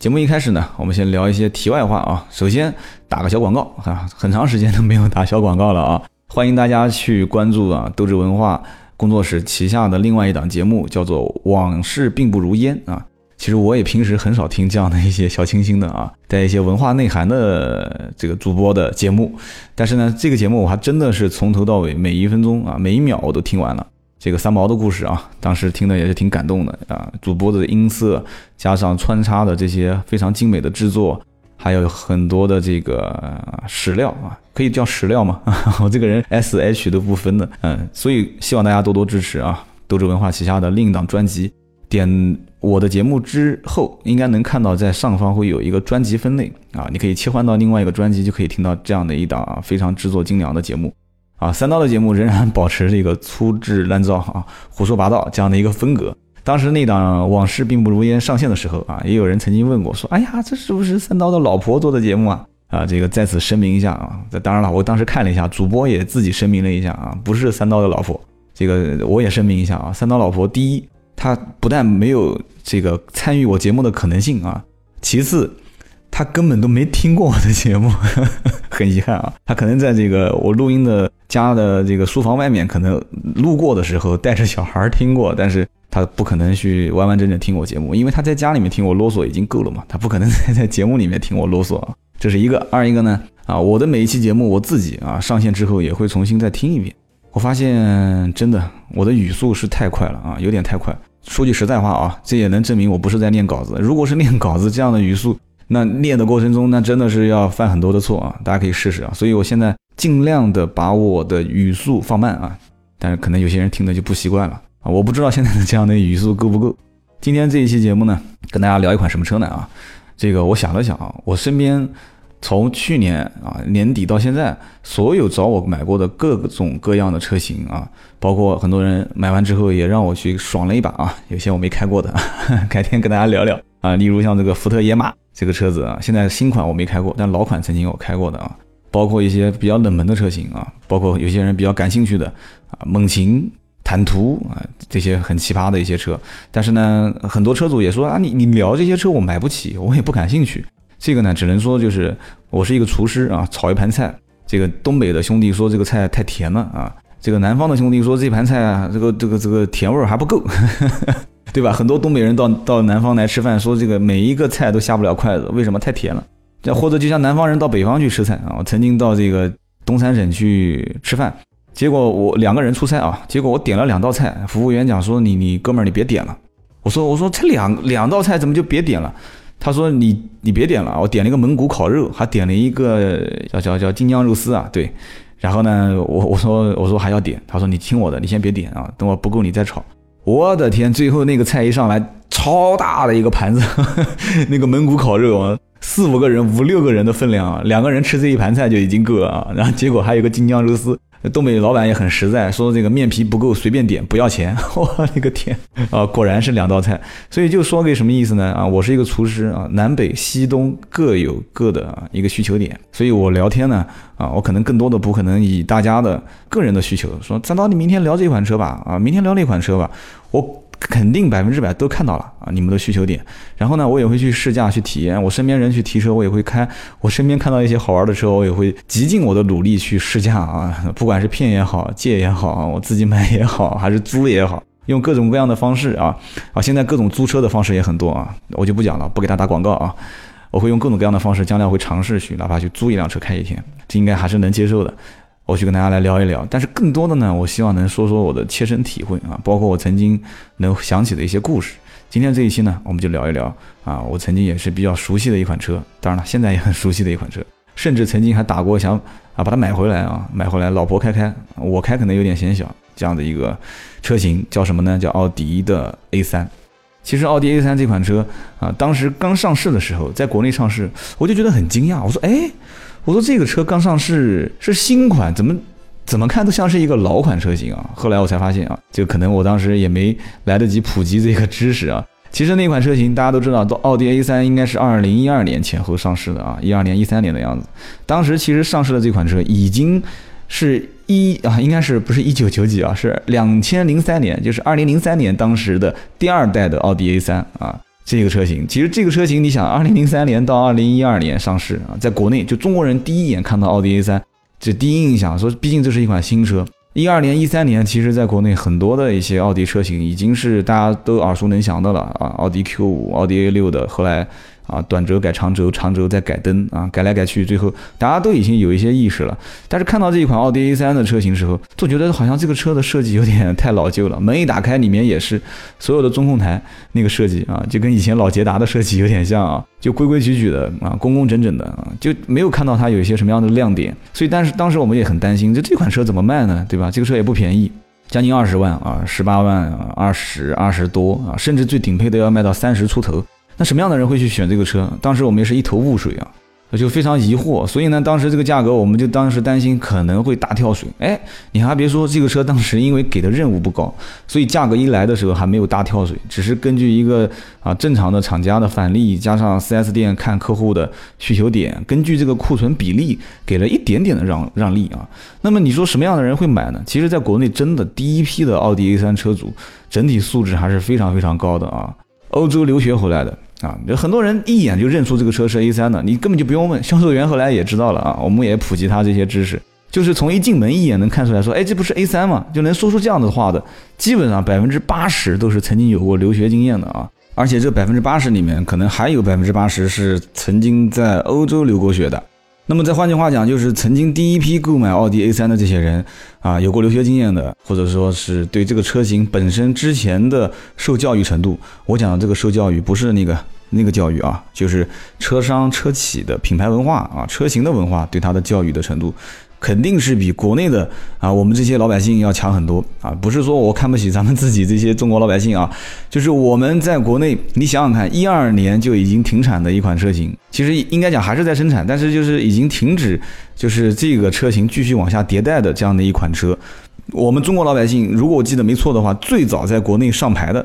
节目一开始呢，我们先聊一些题外话啊。首先打个小广告啊，很长时间都没有打小广告了啊，欢迎大家去关注啊，斗志文化工作室旗下的另外一档节目，叫做《往事并不如烟》啊。其实我也平时很少听这样的一些小清新的啊，带一些文化内涵的这个主播的节目，但是呢，这个节目我还真的是从头到尾每一分钟啊，每一秒我都听完了。这个三毛的故事啊，当时听的也是挺感动的啊。主播的音色加上穿插的这些非常精美的制作，还有很多的这个史料啊，可以叫史料吗？我这个人 S H 都不分的，嗯，所以希望大家多多支持啊。斗志文化旗下的另一档专辑，点我的节目之后，应该能看到在上方会有一个专辑分类啊，你可以切换到另外一个专辑，就可以听到这样的一档啊非常制作精良的节目。啊，三刀的节目仍然保持这个粗制滥造啊、胡说八道这样的一个风格。当时那档《往事并不如烟》上线的时候啊，也有人曾经问过，说：“哎呀，这是不是三刀的老婆做的节目啊？”啊，这个在此声明一下啊。这当然了，我当时看了一下，主播也自己声明了一下啊，不是三刀的老婆。这个我也声明一下啊，三刀老婆第一，她不但没有这个参与我节目的可能性啊，其次。他根本都没听过我的节目，很遗憾啊。他可能在这个我录音的家的这个书房外面，可能路过的时候带着小孩听过，但是他不可能去完完整整听我节目，因为他在家里面听我啰嗦已经够了嘛，他不可能在在节目里面听我啰嗦啊。这是一个，二一个呢啊，我的每一期节目我自己啊上线之后也会重新再听一遍，我发现真的我的语速是太快了啊，有点太快。说句实在话啊，这也能证明我不是在念稿子。如果是念稿子这样的语速。那练的过程中，那真的是要犯很多的错啊！大家可以试试啊。所以我现在尽量的把我的语速放慢啊，但是可能有些人听的就不习惯了啊。我不知道现在的这样的语速够不够。今天这一期节目呢，跟大家聊一款什么车呢啊？这个我想了想啊，我身边从去年啊年底到现在，所有找我买过的各种各样的车型啊，包括很多人买完之后也让我去爽了一把啊，有些我没开过的，改天跟大家聊聊啊。例如像这个福特野马。这个车子啊，现在新款我没开过，但老款曾经有开过的啊，包括一些比较冷门的车型啊，包括有些人比较感兴趣的啊，猛禽、坦途啊，这些很奇葩的一些车。但是呢，很多车主也说啊，你你聊这些车我买不起，我也不感兴趣。这个呢，只能说就是我是一个厨师啊，炒一盘菜，这个东北的兄弟说这个菜太甜了啊，这个南方的兄弟说这盘菜啊，这个这个这个甜味儿还不够。对吧？很多东北人到到南方来吃饭，说这个每一个菜都下不了筷子，为什么？太甜了。这或者就像南方人到北方去吃菜啊，我曾经到这个东三省去吃饭，结果我两个人出差啊，结果我点了两道菜，服务员讲说你你哥们儿你别点了。我说我说这两两道菜怎么就别点了？他说你你别点了，我点了一个蒙古烤肉，还点了一个叫叫叫京酱肉丝啊，对。然后呢，我我说我说还要点，他说你听我的，你先别点啊，等我不够你再炒。我的天！最后那个菜一上来，超大的一个盘子，那个蒙古烤肉啊，四五个人、五六个人的分量啊，两个人吃这一盘菜就已经够了啊。然后结果还有个京酱肉丝，东北老板也很实在，说这个面皮不够随便点，不要钱。我的个天啊！果然是两道菜，所以就说给什么意思呢？啊，我是一个厨师啊，南北西东各有各的啊一个需求点，所以我聊天呢啊，我可能更多的不可能以大家的个人的需求说，咱到你明天聊这款车吧，啊，明天聊那款车吧。我肯定百分之百都看到了啊，你们的需求点。然后呢，我也会去试驾去体验。我身边人去提车，我也会开。我身边看到一些好玩的车，我也会极尽我的努力去试驾啊。不管是骗也好，借也好，我自己买也好，还是租也好，用各种各样的方式啊啊！现在各种租车的方式也很多啊，我就不讲了，不给他打广告啊。我会用各种各样的方式，将来会尝试去，哪怕去租一辆车开一天，这应该还是能接受的。我去跟大家来聊一聊，但是更多的呢，我希望能说说我的切身体会啊，包括我曾经能想起的一些故事。今天这一期呢，我们就聊一聊啊，我曾经也是比较熟悉的一款车，当然了，现在也很熟悉的一款车，甚至曾经还打过想啊把它买回来啊，买回来老婆开开，我开可能有点显小这样的一个车型，叫什么呢？叫奥迪的 A3。其实奥迪 A3 这款车啊，当时刚上市的时候，在国内上市，我就觉得很惊讶。我说，哎，我说这个车刚上市是新款，怎么怎么看都像是一个老款车型啊？后来我才发现啊，就可能我当时也没来得及普及这个知识啊。其实那款车型大家都知道，奥迪 A3 应该是二零一二年前后上市的啊，一二年、一三年的样子。当时其实上市的这款车已经是一啊，应该是不是一九九几啊，是两千零三年，就是二零零三年当时的第二代的奥迪 A3 啊，这个车型。其实这个车型，你想，二零零三年到二零一二年上市啊，在国内就中国人第一眼看到奥迪 A3，这第一印象说，毕竟这是一款新车。一二年、一三年，其实在国内很多的一些奥迪车型已经是大家都耳熟能详的了啊，奥迪 Q 五、奥迪 A 六的，后来。啊，短轴改长轴，长轴再改灯啊，改来改去，最后大家都已经有一些意识了。但是看到这一款奥迪 A3 的车型时候，总觉得好像这个车的设计有点太老旧了。门一打开，里面也是所有的中控台那个设计啊，就跟以前老捷达的设计有点像啊，就规规矩矩的啊，工工整整的啊，就没有看到它有一些什么样的亮点。所以，但是当时我们也很担心，就这款车怎么卖呢？对吧？这个车也不便宜，将近二十万啊，十八万、二十二十多啊，甚至最顶配的要卖到三十出头。那什么样的人会去选这个车？当时我们也是一头雾水啊，就非常疑惑。所以呢，当时这个价格，我们就当时担心可能会大跳水。哎，你还别说，这个车当时因为给的任务不高，所以价格一来的时候还没有大跳水，只是根据一个啊正常的厂家的返利，加上 4S 店看客户的需求点，根据这个库存比例给了一点点的让让利啊。那么你说什么样的人会买呢？其实，在国内真的第一批的奥迪 A3 车主整体素质还是非常非常高的啊，欧洲留学回来的。啊，有很多人一眼就认出这个车是 A 三的，你根本就不用问，销售员后来也知道了啊。我们也普及他这些知识，就是从一进门一眼能看出来说，哎，这不是 A 三吗？就能说出这样的话的，基本上百分之八十都是曾经有过留学经验的啊。而且这百分之八十里面，可能还有百分之八十是曾经在欧洲留过学的。那么再换句话讲，就是曾经第一批购买奥迪 A3 的这些人啊，有过留学经验的，或者说是对这个车型本身之前的受教育程度，我讲的这个受教育不是那个那个教育啊，就是车商车企的品牌文化啊，车型的文化对它的教育的程度。肯定是比国内的啊，我们这些老百姓要强很多啊！不是说我看不起咱们自己这些中国老百姓啊，就是我们在国内，你想想看，一二年就已经停产的一款车型，其实应该讲还是在生产，但是就是已经停止，就是这个车型继续往下迭代的这样的一款车。我们中国老百姓，如果我记得没错的话，最早在国内上牌的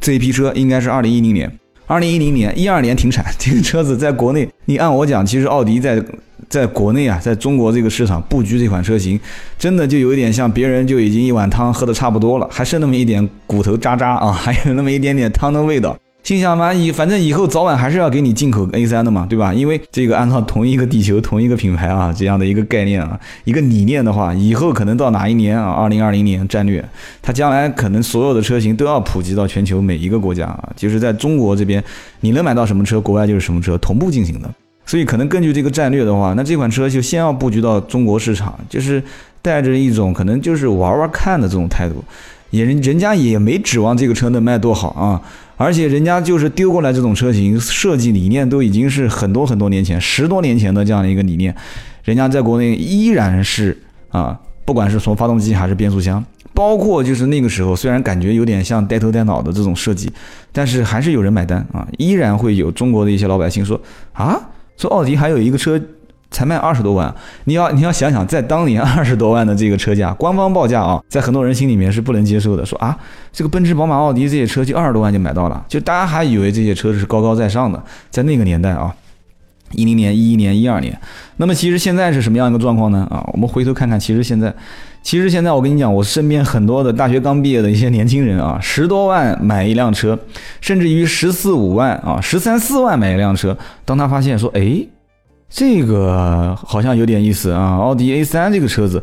这一批车，应该是二零一零年。二零一零年，一二年停产，这个车子在国内，你按我讲，其实奥迪在。在国内啊，在中国这个市场布局这款车型，真的就有一点像别人就已经一碗汤喝的差不多了，还剩那么一点骨头渣渣啊，还有那么一点点汤的味道。心想嘛，以反正以后早晚还是要给你进口 A3 的嘛，对吧？因为这个按照同一个地球、同一个品牌啊这样的一个概念啊，一个理念的话，以后可能到哪一年啊，二零二零年战略，它将来可能所有的车型都要普及到全球每一个国家啊，就是在中国这边你能买到什么车，国外就是什么车，同步进行的。所以可能根据这个战略的话，那这款车就先要布局到中国市场，就是带着一种可能就是玩玩看的这种态度，也人人家也没指望这个车能卖多好啊，而且人家就是丢过来这种车型，设计理念都已经是很多很多年前、十多年前的这样的一个理念，人家在国内依然是啊，不管是从发动机还是变速箱，包括就是那个时候虽然感觉有点像呆头呆脑的这种设计，但是还是有人买单啊，依然会有中国的一些老百姓说啊。说奥迪还有一个车才卖二十多万，你要你要想想，在当年二十多万的这个车价，官方报价啊，在很多人心里面是不能接受的。说啊，这个奔驰、宝马、奥迪这些车就二十多万就买到了，就大家还以为这些车是高高在上的，在那个年代啊，一零年、一一年、一二年。那么其实现在是什么样一个状况呢？啊，我们回头看看，其实现在，其实现在我跟你讲，我身边很多的大学刚毕业的一些年轻人啊，十多万买一辆车，甚至于十四五万啊，十三四万买一辆车，当他发现说，哎，这个好像有点意思啊，奥迪 A 三这个车子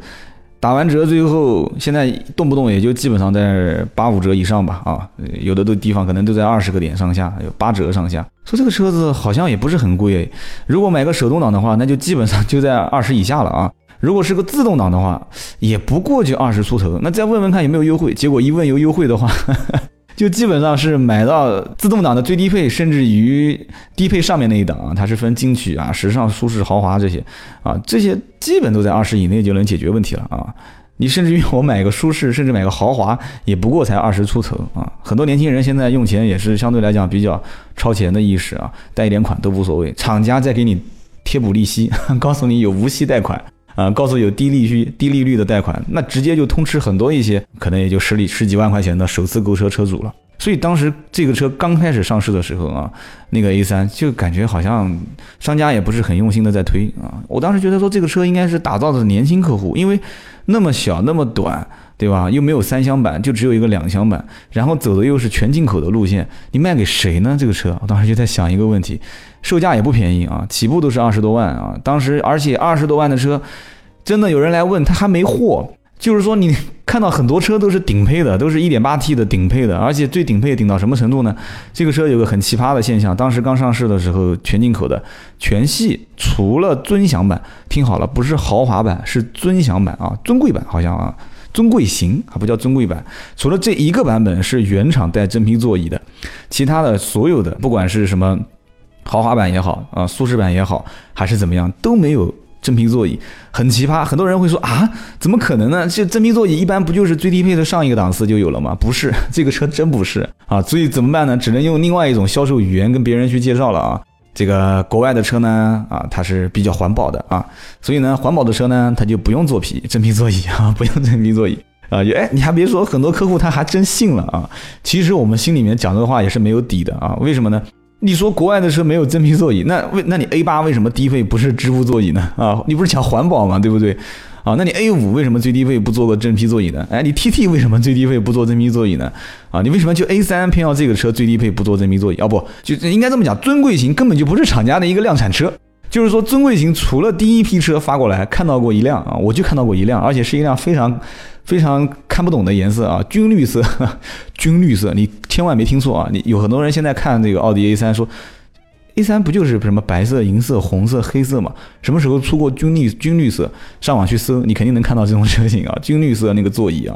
打完折，最后现在动不动也就基本上在八五折以上吧，啊，有的都地方可能都在二十个点上下，有八折上下。说这个车子好像也不是很贵，如果买个手动挡的话，那就基本上就在二十以下了啊。如果是个自动挡的话，也不过就二十出头。那再问问看有没有优惠，结果一问有优惠的话，就基本上是买到自动挡的最低配，甚至于低配上面那一档啊，它是分金曲啊、时尚、舒适、豪华这些啊，这些基本都在二十以内就能解决问题了啊。你甚至于我买个舒适，甚至买个豪华，也不过才二十出头啊。很多年轻人现在用钱也是相对来讲比较超前的意识啊，贷一点款都无所谓，厂家再给你贴补利息，告诉你有无息贷款啊，告诉有低利率、低利率的贷款，那直接就通吃很多一些，可能也就十里十几万块钱的首次购车车主了。所以当时这个车刚开始上市的时候啊，那个 A 三就感觉好像商家也不是很用心的在推啊。我当时觉得说这个车应该是打造的年轻客户，因为那么小那么短，对吧？又没有三厢版，就只有一个两厢版，然后走的又是全进口的路线，你卖给谁呢？这个车，我当时就在想一个问题，售价也不便宜啊，起步都是二十多万啊。当时而且二十多万的车，真的有人来问他还没货。就是说，你看到很多车都是顶配的，都是一点八 T 的顶配的，而且最顶配顶到什么程度呢？这个车有个很奇葩的现象，当时刚上市的时候，全进口的全系除了尊享版，听好了，不是豪华版，是尊享版啊，尊贵版好像啊，尊贵型还不叫尊贵版，除了这一个版本是原厂带真皮座椅的，其他的所有的不管是什么豪华版也好啊，舒适版也好，还是怎么样都没有。真皮座椅很奇葩，很多人会说啊，怎么可能呢？这真皮座椅一般不就是最低配的上一个档次就有了吗？不是，这个车真不是啊。所以怎么办呢？只能用另外一种销售语言跟别人去介绍了啊。这个国外的车呢，啊，它是比较环保的啊，所以呢，环保的车呢，它就不用做皮真皮座椅 啊，不用真皮座椅啊。哎，你还别说，很多客户他还真信了啊。其实我们心里面讲这个话也是没有底的啊。为什么呢？你说国外的车没有真皮座椅，那为那你 A 八为什么低配不是织物座椅呢？啊，你不是讲环保吗？对不对？啊，那你 A 五为什么最低配不做个真皮座椅呢？哎，你 TT 为什么最低配不做真皮座椅呢？啊，你为什么就 A 三偏要这个车最低配不做真皮座椅？啊不就应该这么讲，尊贵型根本就不是厂家的一个量产车。就是说，尊贵型除了第一批车发过来看到过一辆啊，我就看到过一辆，而且是一辆非常非常看不懂的颜色啊，军绿色，军绿色，你千万没听错啊！你有很多人现在看这个奥迪 A 三说，A 三不就是什么白色、银色、红色、黑色嘛？什么时候出过军绿军绿色？上网去搜，你肯定能看到这种车型啊，军绿色那个座椅啊，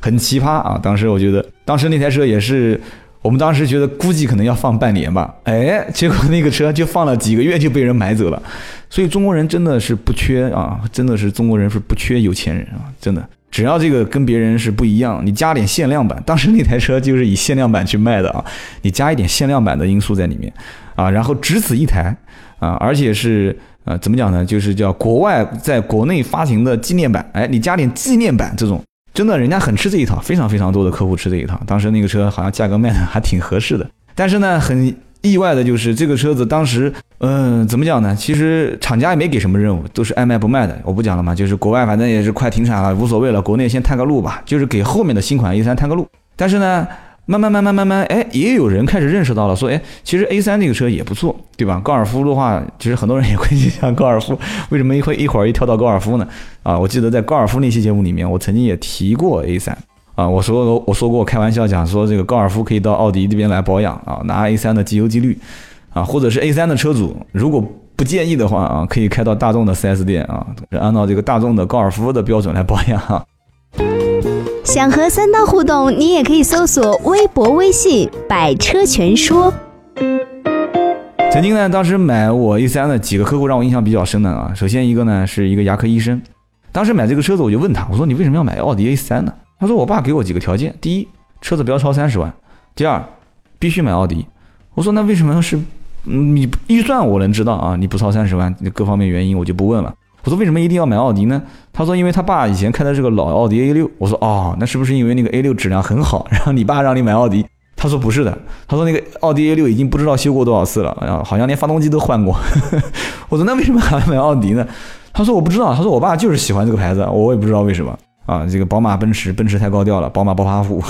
很奇葩啊！当时我觉得，当时那台车也是。我们当时觉得估计可能要放半年吧，哎，结果那个车就放了几个月就被人买走了，所以中国人真的是不缺啊，真的是中国人是不缺有钱人啊，真的，只要这个跟别人是不一样，你加点限量版，当时那台车就是以限量版去卖的啊，你加一点限量版的因素在里面啊，然后只此一台啊，而且是呃怎么讲呢，就是叫国外在国内发行的纪念版，哎，你加点纪念版这种。真的，人家很吃这一套，非常非常多的客户吃这一套。当时那个车好像价格卖的还挺合适的，但是呢，很意外的就是这个车子当时，嗯，怎么讲呢？其实厂家也没给什么任务，都是爱卖不卖的。我不讲了嘛，就是国外反正也是快停产了，无所谓了，国内先探个路吧，就是给后面的新款 A 三探个路。但是呢。慢慢慢慢慢慢，哎，也有人开始认识到了，说，哎，其实 A 三那个车也不错，对吧？高尔夫的话，其实很多人也会去想高尔夫，为什么一会一会儿一跳到高尔夫呢？啊，我记得在高尔夫那期节目里面，我曾经也提过 A 三，啊，我说我说过，我开玩笑讲说，这个高尔夫可以到奥迪这边来保养啊，拿 A 三的机油机滤，啊，或者是 A 三的车主如果不介意的话啊，可以开到大众的 4S 店啊，按照这个大众的高尔夫的标准来保养。想和三刀互动，你也可以搜索微博、微信“百车全说”。曾经呢，当时买我 A 三的几个客户让我印象比较深的啊。首先一个呢是一个牙科医生，当时买这个车子我就问他，我说你为什么要买奥迪 A 三呢？他说我爸给我几个条件，第一，车子不要超三十万；第二，必须买奥迪。我说那为什么是？你预算我能知道啊，你不超三十万，各方面原因我就不问了。我说为什么一定要买奥迪呢？他说因为他爸以前开的是个老奥迪 A 六。我说哦，那是不是因为那个 A 六质量很好，然后你爸让你买奥迪？他说不是的，他说那个奥迪 A 六已经不知道修过多少次了，啊，好像连发动机都换过。我说那为什么还要买奥迪呢？他说我不知道，他说我爸就是喜欢这个牌子，我也不知道为什么。啊，这个宝马、奔驰，奔驰太高调了，宝马暴发户。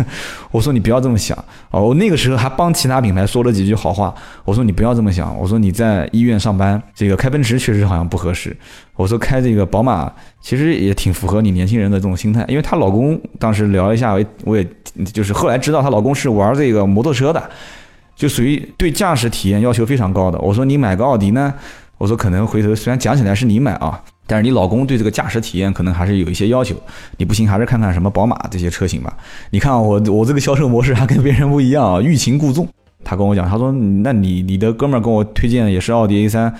我说你不要这么想哦，我那个时候还帮其他品牌说了几句好话。我说你不要这么想，我说你在医院上班，这个开奔驰确实好像不合适。我说开这个宝马其实也挺符合你年轻人的这种心态，因为她老公当时聊一下，我也就是后来知道她老公是玩这个摩托车的，就属于对驾驶体验要求非常高的。我说你买个奥迪呢，我说可能回头虽然讲起来是你买啊。但是你老公对这个驾驶体验可能还是有一些要求，你不行还是看看什么宝马这些车型吧。你看我我这个销售模式还跟别人不一样啊，欲擒故纵。他跟我讲，他说那你你的哥们儿跟我推荐的也是奥迪 A 三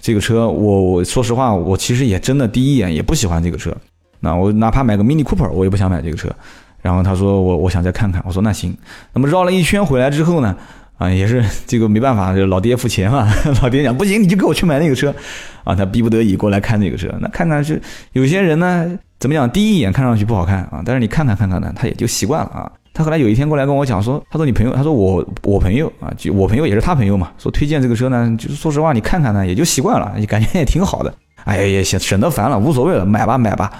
这个车，我我说实话，我其实也真的第一眼也不喜欢这个车那我哪怕买个 Mini Cooper，我也不想买这个车。然后他说我我想再看看，我说那行。那么绕了一圈回来之后呢，啊也是这个没办法，就老爹付钱嘛。老爹讲不行，你就给我去买那个车，啊他逼不得已过来看这个车。那看看是有些人呢，怎么讲？第一眼看上去不好看啊，但是你看看看看呢，他也就习惯了啊。他后来有一天过来跟我讲说，他说你朋友，他说我我朋友啊，就我朋友也是他朋友嘛，说推荐这个车呢，就是说实话你看看呢也就习惯了，也感觉也挺好的。哎呀也省省得烦了，无所谓了，买吧买吧。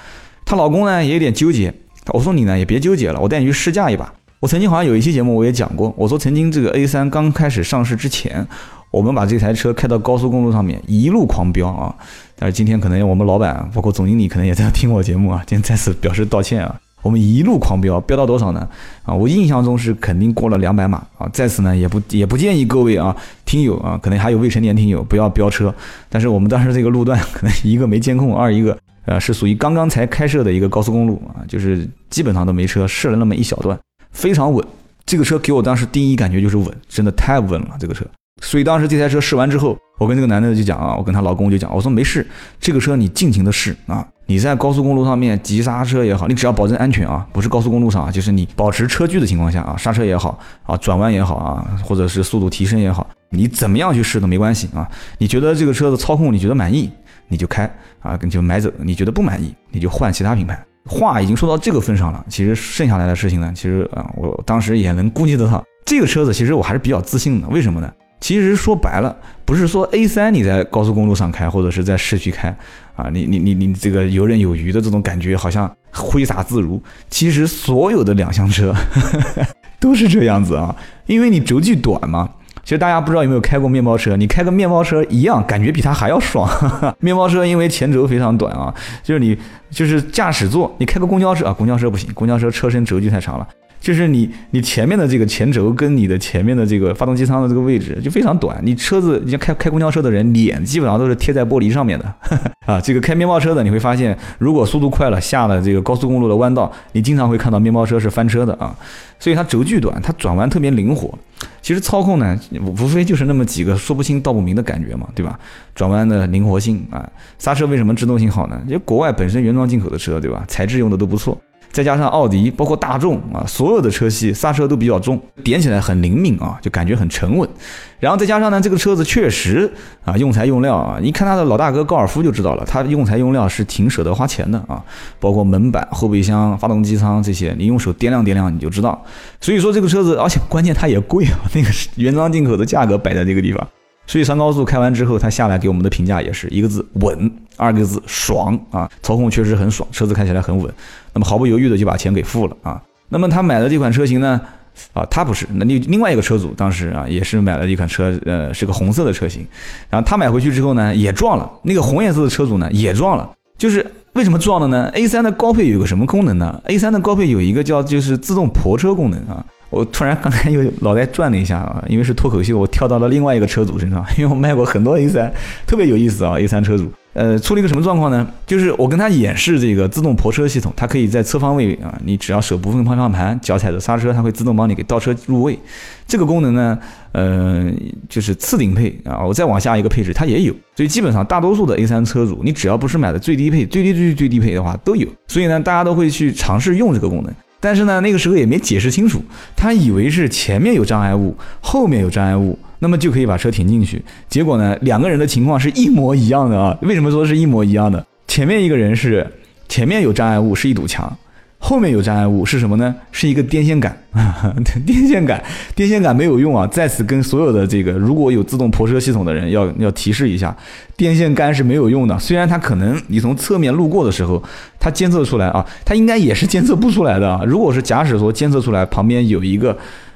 她老公呢也有点纠结。我说你呢也别纠结了，我带你去试驾一把。我曾经好像有一期节目我也讲过，我说曾经这个 A3 刚开始上市之前，我们把这台车开到高速公路上面一路狂飙啊。但是今天可能我们老板包括总经理可能也在听我节目啊，今天再次表示道歉啊。我们一路狂飙，飙到多少呢？啊，我印象中是肯定过了两百码啊。在此呢也不也不建议各位啊听友啊，可能还有未成年听友不要飙车。但是我们当时这个路段可能一个没监控，二一个。呃，是属于刚刚才开设的一个高速公路啊，就是基本上都没车，试了那么一小段，非常稳。这个车给我当时第一感觉就是稳，真的太稳了这个车。所以当时这台车试完之后，我跟这个男的就讲啊，我跟她老公就讲，我说没事，这个车你尽情的试啊，你在高速公路上面急刹车也好，你只要保证安全啊，不是高速公路上啊，就是你保持车距的情况下啊，刹车也好啊，转弯也好啊，或者是速度提升也好，你怎么样去试都没关系啊。你觉得这个车的操控你觉得满意？你就开啊，就买走。你觉得不满意，你就换其他品牌。话已经说到这个份上了，其实剩下来的事情呢，其实啊，我当时也能估计得到。这个车子其实我还是比较自信的，为什么呢？其实说白了，不是说 A3 你在高速公路上开，或者是在市区开啊，你你你你这个游刃有余的这种感觉，好像挥洒自如。其实所有的两厢车 都是这样子啊，因为你轴距短嘛。其实大家不知道有没有开过面包车，你开个面包车一样，感觉比它还要爽。面包车因为前轴非常短啊，就是你就是驾驶座，你开个公交车啊，公交车不行，公交车车身轴距太长了。就是你，你前面的这个前轴跟你的前面的这个发动机舱的这个位置就非常短。你车子，你像开开公交车的人，脸基本上都是贴在玻璃上面的 啊。这个开面包车的，你会发现，如果速度快了，下了这个高速公路的弯道，你经常会看到面包车是翻车的啊。所以它轴距短，它转弯特别灵活。其实操控呢，无非就是那么几个说不清道不明的感觉嘛，对吧？转弯的灵活性啊，刹车为什么制动性好呢？因为国外本身原装进口的车，对吧？材质用的都不错。再加上奥迪，包括大众啊，所有的车系刹车都比较重，点起来很灵敏啊，就感觉很沉稳。然后再加上呢，这个车子确实啊，用材用料啊，一看它的老大哥高尔夫就知道了，它用材用料是挺舍得花钱的啊，包括门板、后备箱、发动机舱这些，你用手掂量掂量你就知道。所以说这个车子，而且关键它也贵啊，那个是原装进口的价格摆在这个地方。所以上高速开完之后，他下来给我们的评价也是一个字稳，二个字爽啊！操控确实很爽，车子开起来很稳。那么毫不犹豫的就把钱给付了啊。那么他买的这款车型呢，啊，他不是，那另另外一个车主当时啊也是买了一款车，呃，是个红色的车型。然后他买回去之后呢，也撞了。那个红颜色的车主呢也撞了。就是为什么撞了呢？A3 的高配有个什么功能呢？A3 的高配有一个叫就是自动泊车功能啊。我突然刚才又脑袋转了一下啊，因为是脱口秀，我跳到了另外一个车主身上，因为我卖过很多 A3，特别有意思啊，A3 车主，呃，出了一个什么状况呢？就是我跟他演示这个自动泊车系统，它可以在侧方位啊，你只要手部分方向盘，脚踩着刹车，它会自动帮你给倒车入位。这个功能呢，呃，就是次顶配啊，我再往下一个配置它也有，所以基本上大多数的 A3 车主，你只要不是买的最低配、最低最最低配的话都有，所以呢，大家都会去尝试用这个功能。但是呢，那个时候也没解释清楚，他以为是前面有障碍物，后面有障碍物，那么就可以把车停进去。结果呢，两个人的情况是一模一样的啊！为什么说是一模一样的？前面一个人是前面有障碍物，是一堵墙。后面有障碍物是什么呢？是一个电线杆，电线杆，电线杆没有用啊！在此跟所有的这个如果有自动泊车系统的人要要提示一下，电线杆是没有用的。虽然它可能你从侧面路过的时候，它监测出来啊，它应该也是监测不出来的。如果是假使说监测出来旁边有一个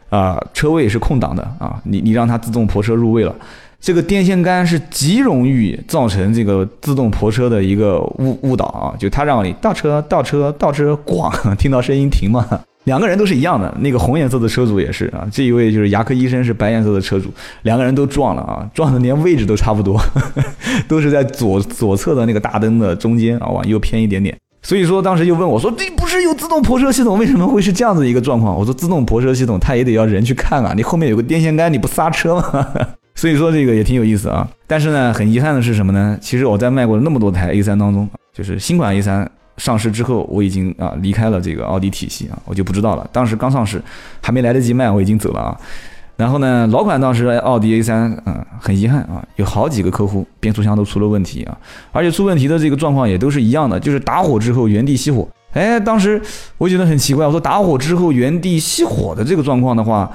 啊车位是空档的啊，你你让它自动泊车入位了。这个电线杆是极容易造成这个自动泊车的一个误误导啊！就它让你倒车、倒车、倒车，咣，听到声音停嘛。两个人都是一样的，那个红颜色的车主也是啊，这一位就是牙科医生是白颜色的车主，两个人都撞了啊，撞的连位置都差不多，都是在左左侧的那个大灯的中间啊，往右偏一点点。所以说当时就问我说：“这不是有自动泊车系统，为什么会是这样子一个状况？”我说：“自动泊车系统它也得要人去看啊，你后面有个电线杆，你不刹车吗？” 所以说这个也挺有意思啊，但是呢，很遗憾的是什么呢？其实我在卖过那么多台 A3 当中，就是新款 A3 上市之后，我已经啊离开了这个奥迪体系啊，我就不知道了。当时刚上市，还没来得及卖，我已经走了啊。然后呢，老款当时奥迪 A3，嗯，很遗憾啊，有好几个客户变速箱都出了问题啊，而且出问题的这个状况也都是一样的，就是打火之后原地熄火。哎，当时我觉得很奇怪，我说打火之后原地熄火的这个状况的话，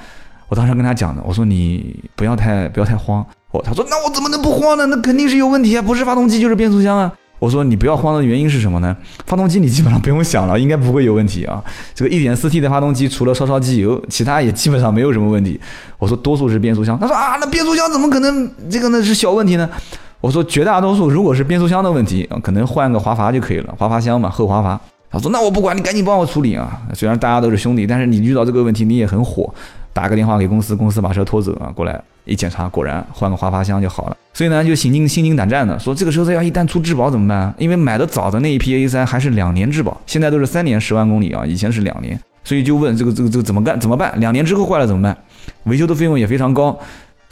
我当时跟他讲的，我说你不要太不要太慌。哦，他说那我怎么能不慌呢？那肯定是有问题啊，不是发动机就是变速箱啊。我说你不要慌的原因是什么呢？发动机你基本上不用想了，应该不会有问题啊。这个 1.4T 的发动机除了烧烧机油，其他也基本上没有什么问题。我说多数是变速箱。他说啊，那变速箱怎么可能这个呢是小问题呢？我说绝大多数如果是变速箱的问题，可能换个滑阀就可以了，滑阀箱嘛，后滑阀。他说那我不管你赶紧帮我处理啊。虽然大家都是兄弟，但是你遇到这个问题你也很火，打个电话给公司，公司把车拖走啊，过来。一检查，果然换个滑阀箱就好了。所以呢，就心惊心惊胆战的说，这个车子要一旦出质保怎么办？因为买的早的那一批 A3 还是两年质保，现在都是三年十万公里啊，以前是两年。所以就问这个这个这个怎么干？怎么办？两年之后坏了怎么办？维修的费用也非常高。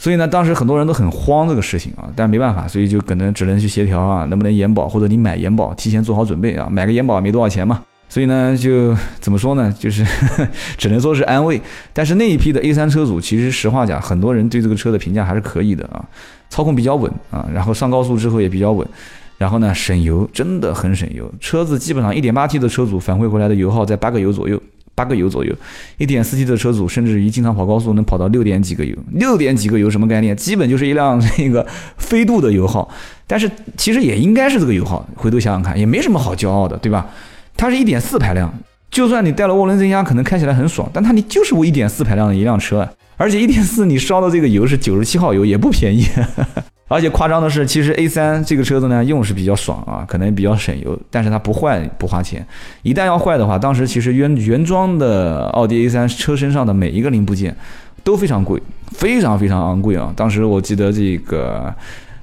所以呢，当时很多人都很慌这个事情啊，但没办法，所以就可能只能去协调啊，能不能延保，或者你买延保，提前做好准备啊，买个延保没多少钱嘛。所以呢，就怎么说呢？就是 只能说是安慰。但是那一批的 A3 车主，其实实话讲，很多人对这个车的评价还是可以的啊，操控比较稳啊，然后上高速之后也比较稳，然后呢省油，真的很省油。车子基本上 1.8T 的车主反馈回来的油耗在八个油左右，八个油左右。一点四 T 的车主甚至于经常跑高速能跑到六点几个油，六点几个油什么概念？基本就是一辆那个飞度的油耗。但是其实也应该是这个油耗，回头想想看，也没什么好骄傲的，对吧？它是一点四排量，就算你带了涡轮增压，可能开起来很爽，但它你就是我一点四排量的一辆车，而且一点四你烧的这个油是九十七号油，也不便宜。而且夸张的是，其实 A 三这个车子呢用是比较爽啊，可能比较省油，但是它不坏不花钱。一旦要坏的话，当时其实原原装的奥迪 A 三车身上的每一个零部件都非常贵，非常非常昂贵啊。当时我记得这个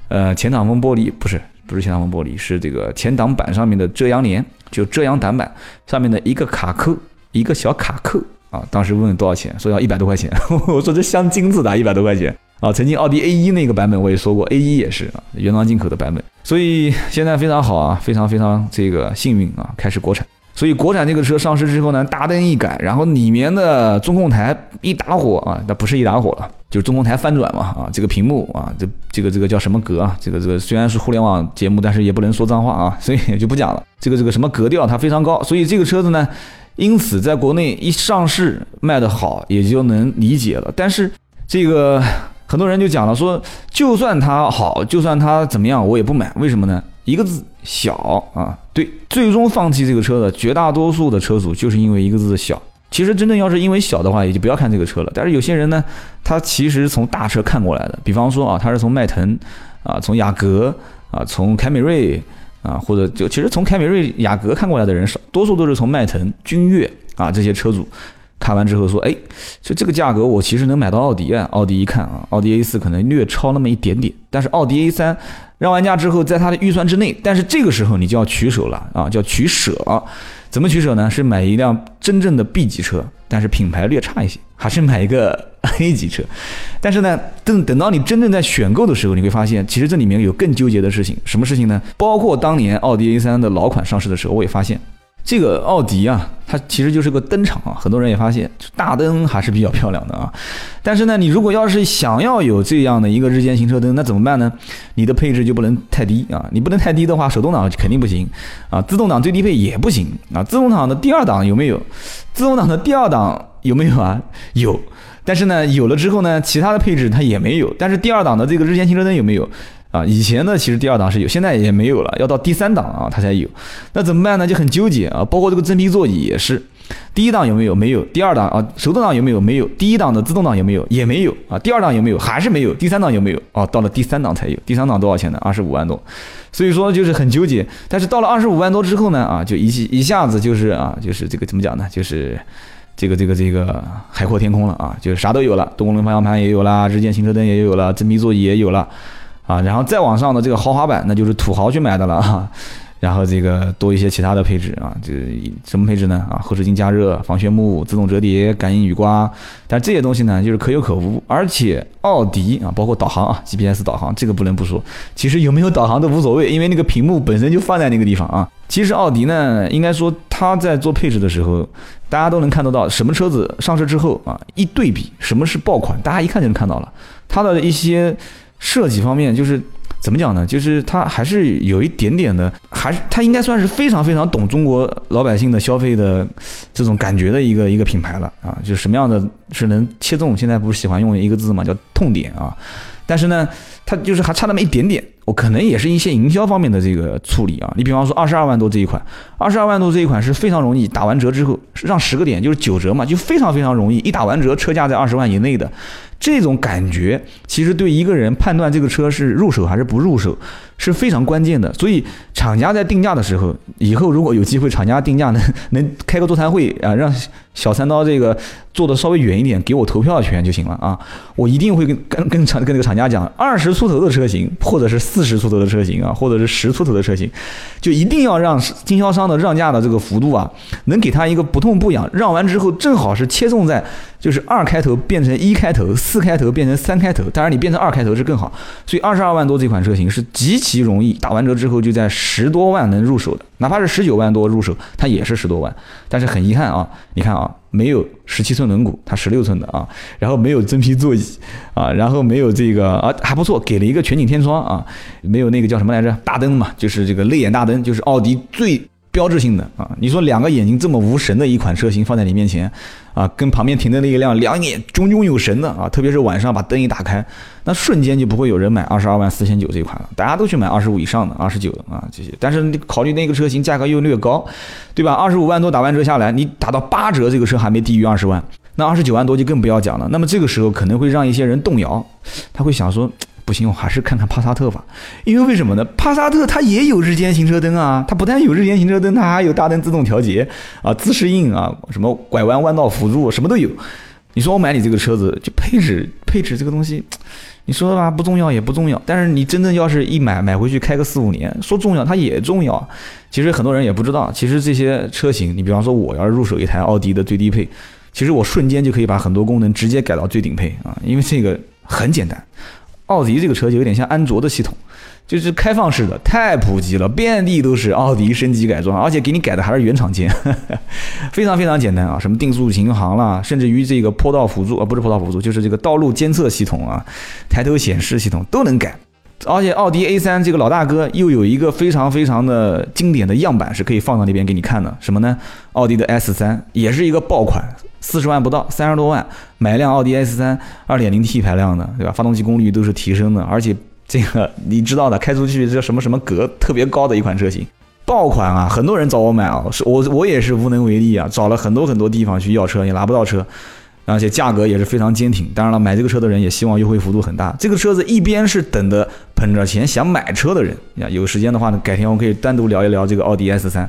呃前挡风玻璃不是。不是前挡风玻璃，是这个前挡板上面的遮阳帘，就遮阳挡板上面的一个卡扣，一个小卡扣啊。当时问多少钱，说要一百多块钱。我说这镶金子的，一百多块钱啊。曾经奥迪 A 一那个版本我也说过，A 一也是啊，原装进口的版本。所以现在非常好啊，非常非常这个幸运啊，开始国产。所以国产这个车上市之后呢，大灯一改，然后里面的中控台一打火啊，那不是一打火了，就是中控台翻转嘛啊，这个屏幕啊，这这个这个叫什么格啊？这个这个虽然是互联网节目，但是也不能说脏话啊，所以也 就不讲了。这个这个什么格调它非常高，所以这个车子呢，因此在国内一上市卖的好，也就能理解了。但是这个很多人就讲了说，就算它好，就算它怎么样，我也不买，为什么呢？一个字小啊，对，最终放弃这个车的绝大多数的车主就是因为一个字小。其实真正要是因为小的话，也就不要看这个车了。但是有些人呢，他其实从大车看过来的，比方说啊，他是从迈腾啊，从雅阁啊，从凯美瑞啊，或者就其实从凯美瑞、雅阁看过来的人少，多数都是从迈腾、君越啊这些车主。看完之后说，哎，就这个价格，我其实能买到奥迪啊。奥迪一看啊，奥迪 A 四可能略超那么一点点，但是奥迪 A 三让完价之后，在他的预算之内。但是这个时候你就要取舍了啊，叫取舍。怎么取舍呢？是买一辆真正的 B 级车，但是品牌略差一些，还是买一个 A 级车？但是呢，等等到你真正在选购的时候，你会发现，其实这里面有更纠结的事情。什么事情呢？包括当年奥迪 A 三的老款上市的时候，我也发现。这个奥迪啊，它其实就是个灯厂啊，很多人也发现大灯还是比较漂亮的啊。但是呢，你如果要是想要有这样的一个日间行车灯，那怎么办呢？你的配置就不能太低啊，你不能太低的话，手动挡肯定不行啊，自动挡最低配也不行啊。自动挡的第二档有没有？自动挡的第二档有没有啊？有，但是呢，有了之后呢，其他的配置它也没有。但是第二档的这个日间行车灯有没有？啊，以前呢，其实第二档是有，现在也没有了，要到第三档啊，它才有。那怎么办呢？就很纠结啊。包括这个真皮座椅也是，第一档有没有？没有。第二档啊，手动挡有没有？没有。第一档的自动挡有没有？也没有啊。第二档有没有？还是没有。第三档有没有？哦，到了第三档才有。第三档多少钱呢？二十五万多。所以说就是很纠结。但是到了二十五万多之后呢，啊，就一一下子就是啊，就是这个怎么讲呢？就是这个这个这个海阔天空了啊，就是啥都有了，多功能方向盘也有了，日间行车灯也有了，真皮座椅也有了。啊，然后再往上的这个豪华版，那就是土豪去买的了啊。然后这个多一些其他的配置啊，这什么配置呢？啊，后视镜加热、防眩目、自动折叠、感应雨刮，但这些东西呢，就是可有可无。而且奥迪啊，包括导航啊，GPS 导航，这个不能不说。其实有没有导航都无所谓，因为那个屏幕本身就放在那个地方啊。其实奥迪呢，应该说它在做配置的时候，大家都能看得到，什么车子上市之后啊，一对比什么是爆款，大家一看就能看到了。它的一些设计方面就是。怎么讲呢？就是他还是有一点点的，还是他应该算是非常非常懂中国老百姓的消费的这种感觉的一个一个品牌了啊！就什么样的是能切中？现在不是喜欢用一个字嘛，叫痛点啊。但是呢，它就是还差那么一点点。我可能也是一些营销方面的这个处理啊。你比方说二十二万多这一款，二十二万多这一款是非常容易打完折之后让十个点就是九折嘛，就非常非常容易一打完折车价在二十万以内的。这种感觉其实对一个人判断这个车是入手还是不入手是非常关键的。所以厂家在定价的时候，以后如果有机会，厂家定价能能开个座谈会啊，让小三刀这个做的稍微远一点，给我投票权就行了啊。我一定会跟跟跟厂跟这个厂家讲，二十出头的车型，或者是四十出头的车型啊，或者是十出头的车型，就一定要让经销商的让价的这个幅度啊，能给他一个不痛不痒，让完之后正好是切中在。就是二开头变成一开头，四开头变成三开头，当然你变成二开头是更好。所以二十二万多这款车型是极其容易打完折之后就在十多万能入手的，哪怕是十九万多入手，它也是十多万。但是很遗憾啊，你看啊，没有十七寸轮毂，它十六寸的啊，然后没有真皮座椅啊，然后没有这个啊还不错，给了一个全景天窗啊，没有那个叫什么来着大灯嘛，就是这个泪眼大灯，就是奥迪最。标志性的啊，你说两个眼睛这么无神的一款车型放在你面前，啊，跟旁边停的那一辆两眼炯炯有神的啊，特别是晚上把灯一打开，那瞬间就不会有人买二十二万四千九这款了，大家都去买二十五以上的二十九啊这些。但是你考虑那个车型价格又略高，对吧？二十五万多打完折下来，你打到八折，这个车还没低于二十万，那二十九万多就更不要讲了。那么这个时候可能会让一些人动摇，他会想说。不行，我还是看看帕萨特吧，因为为什么呢？帕萨特它也有日间行车灯啊，它不但有日间行车灯，它还有大灯自动调节啊，自适应啊，什么拐弯弯道辅助什么都有。你说我买你这个车子，就配置配置这个东西，你说吧不重要也不重要，但是你真正要是一买买回去开个四五年，说重要它也重要。其实很多人也不知道，其实这些车型，你比方说我要是入手一台奥迪的最低配，其实我瞬间就可以把很多功能直接改到最顶配啊，因为这个很简单。奥迪这个车就有点像安卓的系统，就是开放式的，太普及了，遍地都是奥迪升级改装，而且给你改的还是原厂件，非常非常简单啊，什么定速巡航啦，甚至于这个坡道辅助啊，不是坡道辅助，就是这个道路监测系统啊，抬头显示系统都能改。而且奥迪 A3 这个老大哥又有一个非常非常的经典的样板是可以放到那边给你看的，什么呢？奥迪的 S3 也是一个爆款。四十万不到，三十多万买辆奥迪 S 三，二点零 T 排量的，对吧？发动机功率都是提升的，而且这个你知道的，开出去这什么什么格特别高的一款车型，爆款啊！很多人找我买啊，是我我也是无能为力啊，找了很多很多地方去要车，也拿不到车，而且价格也是非常坚挺。当然了，买这个车的人也希望优惠幅度很大。这个车子一边是等的捧着钱想买车的人，呀，有时间的话呢，改天我可以单独聊一聊这个奥迪 S 三。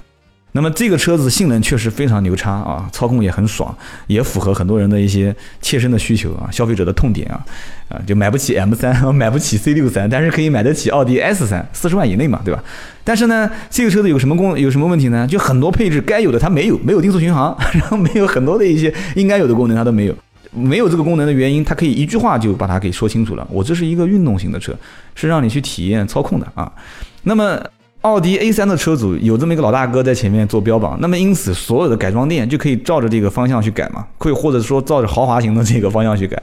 那么这个车子性能确实非常牛叉啊，操控也很爽，也符合很多人的一些切身的需求啊，消费者的痛点啊，啊，就买不起 M 三，买不起 C 六三，但是可以买得起奥迪 S 三，四十万以内嘛，对吧？但是呢，这个车子有什么功，有什么问题呢？就很多配置该有的它没有，没有定速巡航，然后没有很多的一些应该有的功能它都没有，没有这个功能的原因，它可以一句话就把它给说清楚了，我这是一个运动型的车，是让你去体验操控的啊，那么。奥迪 A3 的车主有这么一个老大哥在前面做标榜，那么因此所有的改装店就可以照着这个方向去改嘛，可以或者说照着豪华型的这个方向去改。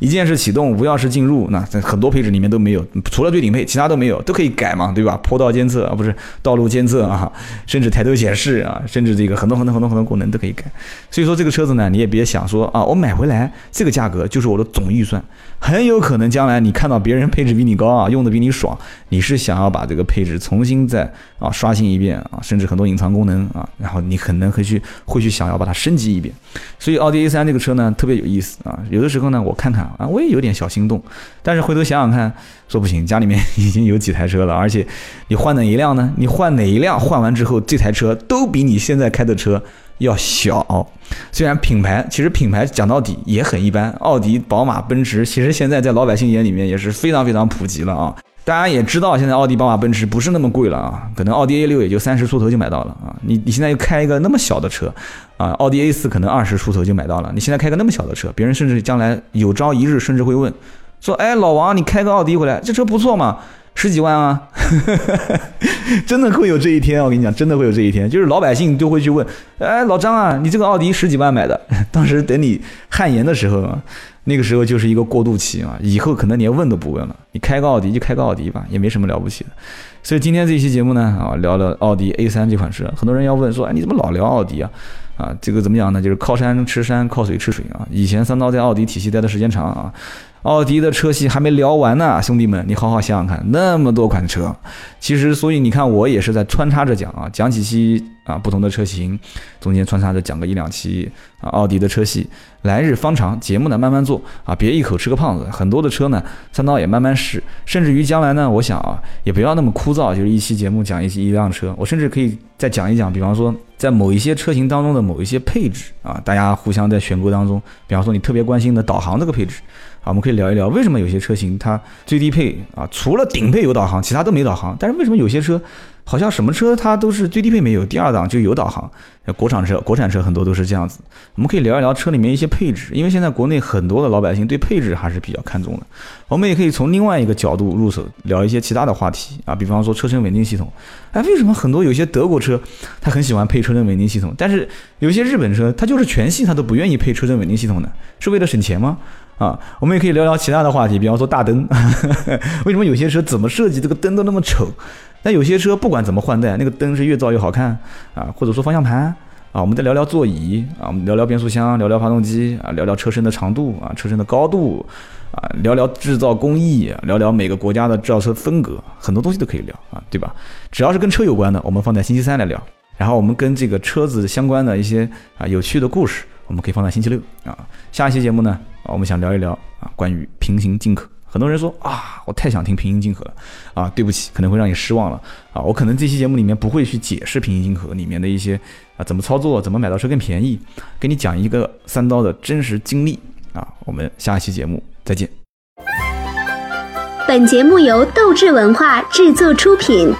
一键式启动，无钥匙进入，那在很多配置里面都没有，除了最顶配，其他都没有，都可以改嘛，对吧？坡道监测啊，不是道路监测啊，甚至抬头显示啊，甚至这个很多很多很多很多功能都可以改。所以说这个车子呢，你也别想说啊，我买回来这个价格就是我的总预算，很有可能将来你看到别人配置比你高啊，用的比你爽，你是想要把这个配置重新再。啊，刷新一遍啊，甚至很多隐藏功能啊，然后你可能会去会去想要把它升级一遍。所以奥迪 A3 这个车呢特别有意思啊，有的时候呢我看看啊，我也有点小心动，但是回头想想看，说不行，家里面已经有几台车了，而且你换哪一辆呢？你换哪一辆换完之后，这台车都比你现在开的车要小。虽然品牌其实品牌讲到底也很一般，奥迪、宝马、奔驰，其实现在在老百姓眼里面也是非常非常普及了啊。大家也知道，现在奥迪、宝马、奔驰不是那么贵了啊，可能奥迪 A 六也就三十出头就买到了啊。你你现在又开一个那么小的车啊，奥迪 A 四可能二十出头就买到了。你现在开个那么小的车，别人甚至将来有朝一日甚至会问，说：“哎，老王，你开个奥迪回来，这车不错嘛，十几万啊。”真的会有这一天，我跟你讲，真的会有这一天，就是老百姓就会去问：“哎，老张啊，你这个奥迪十几万买的，当时等你汗颜的时候啊。”那个时候就是一个过渡期啊，以后可能连问都不问了，你开个奥迪就开个奥迪吧，也没什么了不起的。所以今天这期节目呢，啊，聊聊奥迪 A 三这款车，很多人要问说，哎，你怎么老聊奥迪啊？啊，这个怎么讲呢？就是靠山吃山，靠水吃水啊。以前三刀在奥迪体系待的时间长啊。奥迪的车系还没聊完呢，兄弟们，你好好想想看，那么多款车，其实所以你看我也是在穿插着讲啊，讲几期啊不同的车型，中间穿插着讲个一两期啊奥迪的车系，来日方长，节目呢慢慢做啊，别一口吃个胖子，很多的车呢三刀也慢慢试，甚至于将来呢，我想啊也不要那么枯燥，就是一期节目讲一期一辆车，我甚至可以再讲一讲，比方说在某一些车型当中的某一些配置啊，大家互相在选购当中，比方说你特别关心的导航这个配置。啊，我们可以聊一聊为什么有些车型它最低配啊，除了顶配有导航，其他都没导航。但是为什么有些车好像什么车它都是最低配没有，第二档就有导航？国产车，国产车很多都是这样子。我们可以聊一聊车里面一些配置，因为现在国内很多的老百姓对配置还是比较看重的。我们也可以从另外一个角度入手，聊一些其他的话题啊，比方说车身稳定系统。哎，为什么很多有些德国车它很喜欢配车身稳定系统，但是有些日本车它就是全系它都不愿意配车身稳定系统的，是为了省钱吗？啊，我们也可以聊聊其他的话题，比方说大灯，为什么有些车怎么设计这个灯都那么丑？但有些车不管怎么换代，那个灯是越造越好看啊。或者说方向盘啊，我们再聊聊座椅啊，我们聊聊变速箱，聊聊发动机啊，聊聊车身的长度啊，车身的高度啊，聊聊制造工艺，聊聊每个国家的造车风格，很多东西都可以聊啊，对吧？只要是跟车有关的，我们放在星期三来聊。然后我们跟这个车子相关的一些啊有趣的故事，我们可以放在星期六啊。下一期节目呢？啊，我们想聊一聊啊，关于平行进口。很多人说啊，我太想听平行进口了啊，对不起，可能会让你失望了啊。我可能这期节目里面不会去解释平行进口里面的一些啊怎么操作，怎么买到车更便宜，给你讲一个三刀的真实经历啊。我们下一期节目再见。本节目由斗志文化制作出品。